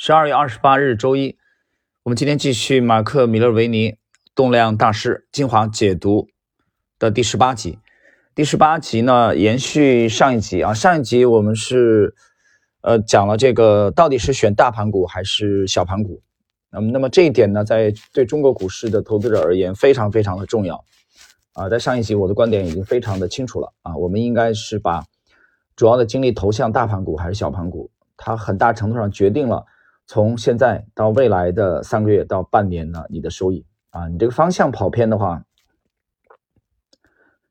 十二月二十八日周一，我们今天继续马克·米勒维尼《动量大师》精华解读的第十八集。第十八集呢，延续上一集啊，上一集我们是呃讲了这个到底是选大盘股还是小盘股。那么，那么这一点呢，在对中国股市的投资者而言非常非常的重要啊。在上一集我的观点已经非常的清楚了啊，我们应该是把主要的精力投向大盘股还是小盘股，它很大程度上决定了。从现在到未来的三个月到半年呢，你的收益啊，你这个方向跑偏的话，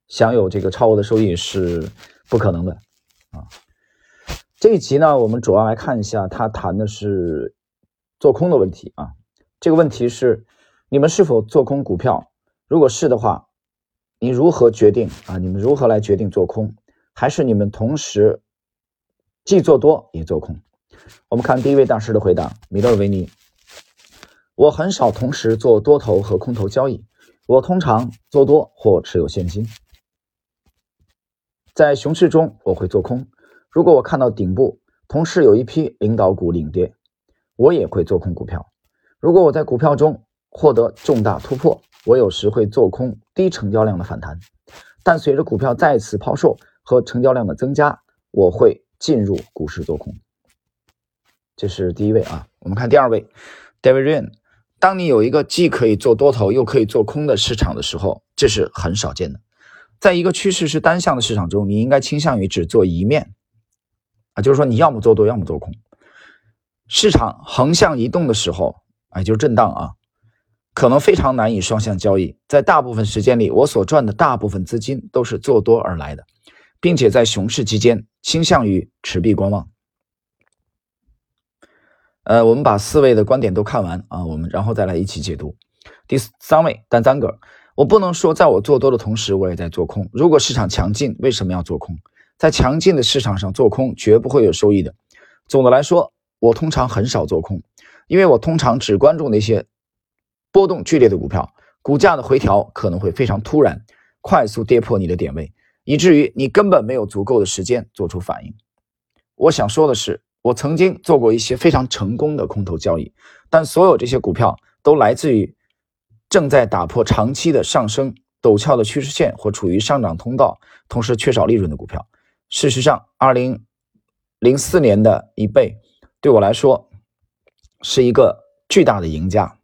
享有这个超额的收益是不可能的啊。这一集呢，我们主要来看一下，他谈的是做空的问题啊。这个问题是你们是否做空股票？如果是的话，你如何决定啊？你们如何来决定做空？还是你们同时既做多也做空？我们看第一位大师的回答：米勒维尼，我很少同时做多头和空头交易，我通常做多或持有现金。在熊市中，我会做空。如果我看到顶部，同时有一批领导股领跌，我也会做空股票。如果我在股票中获得重大突破，我有时会做空低成交量的反弹。但随着股票再次抛售和成交量的增加，我会进入股市做空。这是第一位啊，我们看第二位，David Ryan。当你有一个既可以做多头又可以做空的市场的时候，这是很少见的。在一个趋势是单向的市场中，你应该倾向于只做一面啊，就是说你要么做多，要么做空。市场横向移动的时候，哎，就是震荡啊，可能非常难以双向交易。在大部分时间里，我所赚的大部分资金都是做多而来的，并且在熊市期间倾向于持币观望。呃，我们把四位的观点都看完啊，我们然后再来一起解读。第三位，丹赞格，我不能说在我做多的同时，我也在做空。如果市场强劲，为什么要做空？在强劲的市场上做空绝不会有收益的。总的来说，我通常很少做空，因为我通常只关注那些波动剧烈的股票，股价的回调可能会非常突然，快速跌破你的点位，以至于你根本没有足够的时间做出反应。我想说的是。我曾经做过一些非常成功的空头交易，但所有这些股票都来自于正在打破长期的上升陡峭的趋势线或处于上涨通道，同时缺少利润的股票。事实上，二零零四年的一倍对我来说是一个巨大的赢家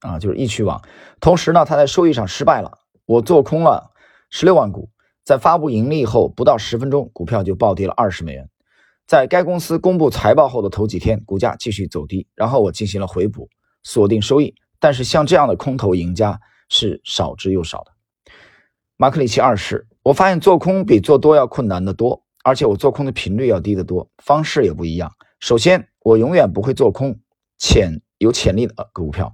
啊，就是易趣网。同时呢，它在收益上失败了。我做空了十六万股，在发布盈利后不到十分钟，股票就暴跌了二十美元。在该公司公布财报后的头几天，股价继续走低，然后我进行了回补，锁定收益。但是像这样的空头赢家是少之又少的。马克里奇二世，我发现做空比做多要困难得多，而且我做空的频率要低得多，方式也不一样。首先，我永远不会做空潜有潜力的股票，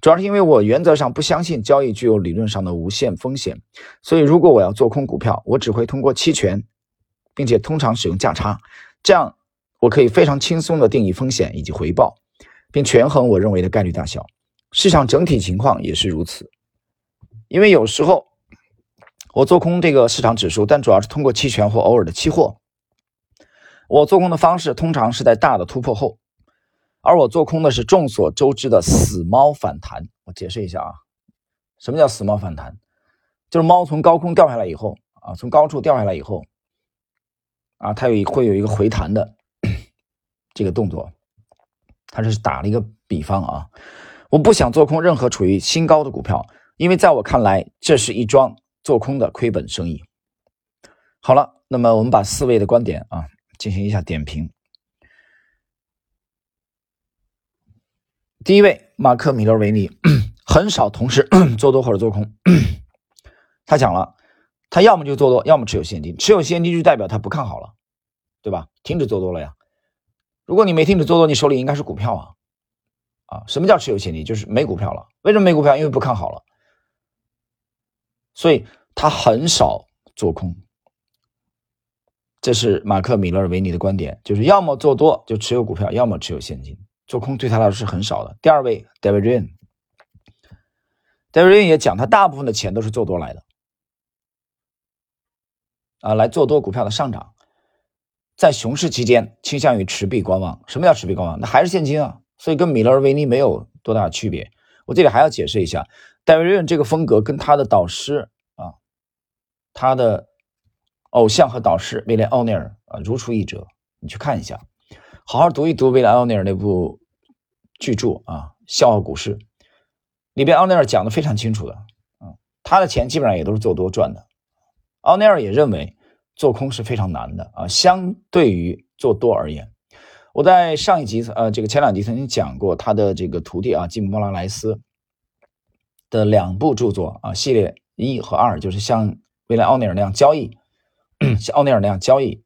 主要是因为我原则上不相信交易具有理论上的无限风险。所以，如果我要做空股票，我只会通过期权，并且通常使用价差。这样，我可以非常轻松地定义风险以及回报，并权衡我认为的概率大小。市场整体情况也是如此。因为有时候我做空这个市场指数，但主要是通过期权或偶尔的期货。我做空的方式通常是在大的突破后，而我做空的是众所周知的死猫反弹。我解释一下啊，什么叫死猫反弹？就是猫从高空掉下来以后啊，从高处掉下来以后。啊，它有会有一个回弹的这个动作，它是打了一个比方啊。我不想做空任何处于新高的股票，因为在我看来，这是一桩做空的亏本生意。好了，那么我们把四位的观点啊进行一下点评。第一位，马克·米勒维尼 很少同时 做多或者做空，他讲了。他要么就做多，要么持有现金。持有现金就代表他不看好了，对吧？停止做多了呀。如果你没停止做多，你手里应该是股票啊。啊，什么叫持有现金？就是没股票了。为什么没股票？因为不看好了。所以他很少做空。这是马克·米勒维尼的观点，就是要么做多就持有股票，要么持有现金。做空对他来说是很少的。第二位，David Rian。David Ryan 也讲，他大部分的钱都是做多来的。啊，来做多股票的上涨，在熊市期间倾向于持币观望。什么叫持币观望？那还是现金啊，所以跟米勒维尼没有多大区别。我这里还要解释一下，戴维·瑞恩这个风格跟他的导师啊，他的偶像和导师威廉·奥尼尔啊如出一辙。你去看一下，好好读一读威廉·奥尼尔那部巨著啊《笑傲股市》，里边奥尼尔讲的非常清楚的。他的钱基本上也都是做多赚的，奥尼尔也认为做空是非常难的啊，相对于做多而言，我在上一集呃这个前两集曾经讲过他的这个徒弟啊吉姆·莫拉莱斯的两部著作啊系列一和二，就是像威廉·奥尼尔那样交易，像奥尼尔那样交易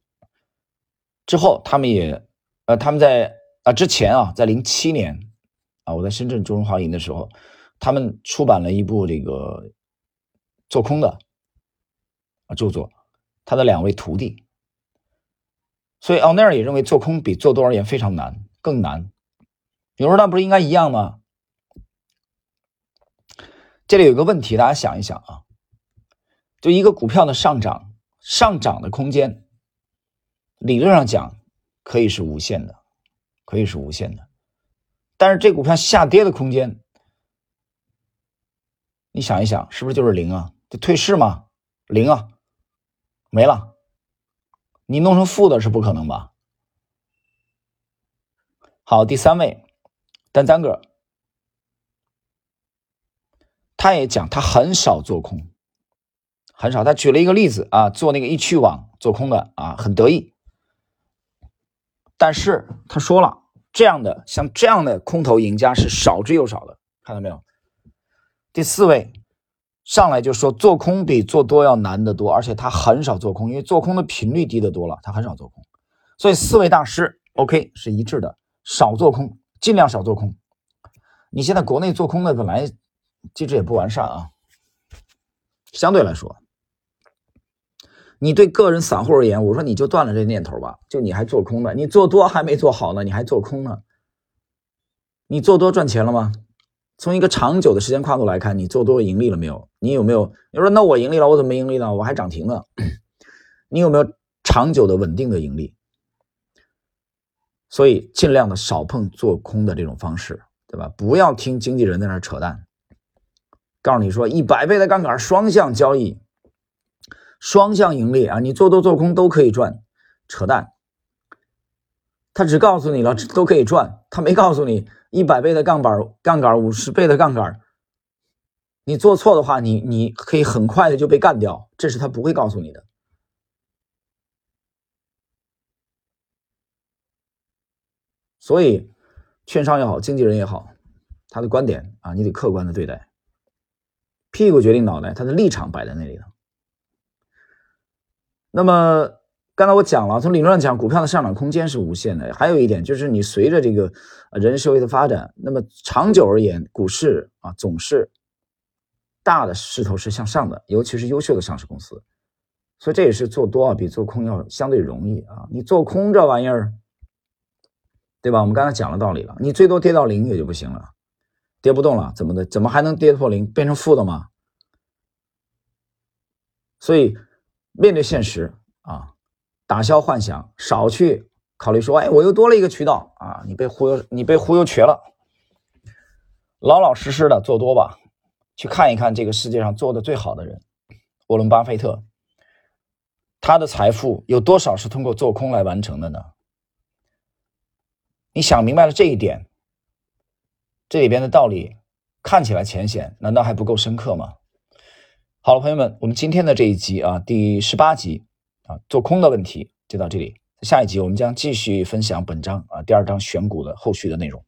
之后，他们也呃他们在啊之前啊在零七年啊我在深圳中融华营的时候，他们出版了一部这个。做空的啊著作，他的两位徒弟，所以奥尼尔也认为做空比做多而言非常难，更难。有人说那不是应该一样吗？这里有个问题，大家想一想啊，就一个股票的上涨，上涨的空间，理论上讲可以是无限的，可以是无限的，但是这股票下跌的空间，你想一想，是不是就是零啊？就退市吗？零啊，没了。你弄成负的是不可能吧？好，第三位，丹赞格，他也讲他很少做空，很少。他举了一个例子啊，做那个易趣网做空的啊，很得意。但是他说了，这样的像这样的空头赢家是少之又少的，看到没有？第四位。上来就说做空比做多要难得多，而且他很少做空，因为做空的频率低得多了，他很少做空。所以四位大师 OK 是一致的，少做空，尽量少做空。你现在国内做空的本来机制也不完善啊，相对来说，你对个人散户而言，我说你就断了这念头吧，就你还做空呢？你做多还没做好呢，你还做空呢？你做多赚钱了吗？从一个长久的时间跨度来看，你做多盈利了没有？你有没有？你说那我盈利了，我怎么没盈利呢？我还涨停了。你有没有长久的稳定的盈利？所以尽量的少碰做空的这种方式，对吧？不要听经纪人在那扯淡，告诉你说一百倍的杠杆双向交易，双向盈利啊，你做多做空都可以赚，扯淡。他只告诉你了都可以赚，他没告诉你。一百倍的杠杆，杠杆五十倍的杠杆，你做错的话，你你可以很快的就被干掉，这是他不会告诉你的。所以，券商也好，经纪人也好，他的观点啊，你得客观的对待。屁股决定脑袋，他的立场摆在那里了。那么。刚才我讲了，从理论上讲，股票的上涨空间是无限的。还有一点就是，你随着这个人社会的发展，那么长久而言，股市啊总是大的势头是向上的，尤其是优秀的上市公司。所以这也是做多啊比做空要相对容易啊。你做空这玩意儿，对吧？我们刚才讲了道理了，你最多跌到零也就不行了，跌不动了，怎么的？怎么还能跌破零，变成负的吗？所以面对现实啊。打消幻想，少去考虑说，哎，我又多了一个渠道啊！你被忽悠，你被忽悠瘸了。老老实实的做多吧，去看一看这个世界上做的最好的人，沃伦·巴菲特，他的财富有多少是通过做空来完成的呢？你想明白了这一点，这里边的道理看起来浅显，难道还不够深刻吗？好了，朋友们，我们今天的这一集啊，第十八集。啊，做空的问题就到这里。下一集我们将继续分享本章啊第二章选股的后续的内容。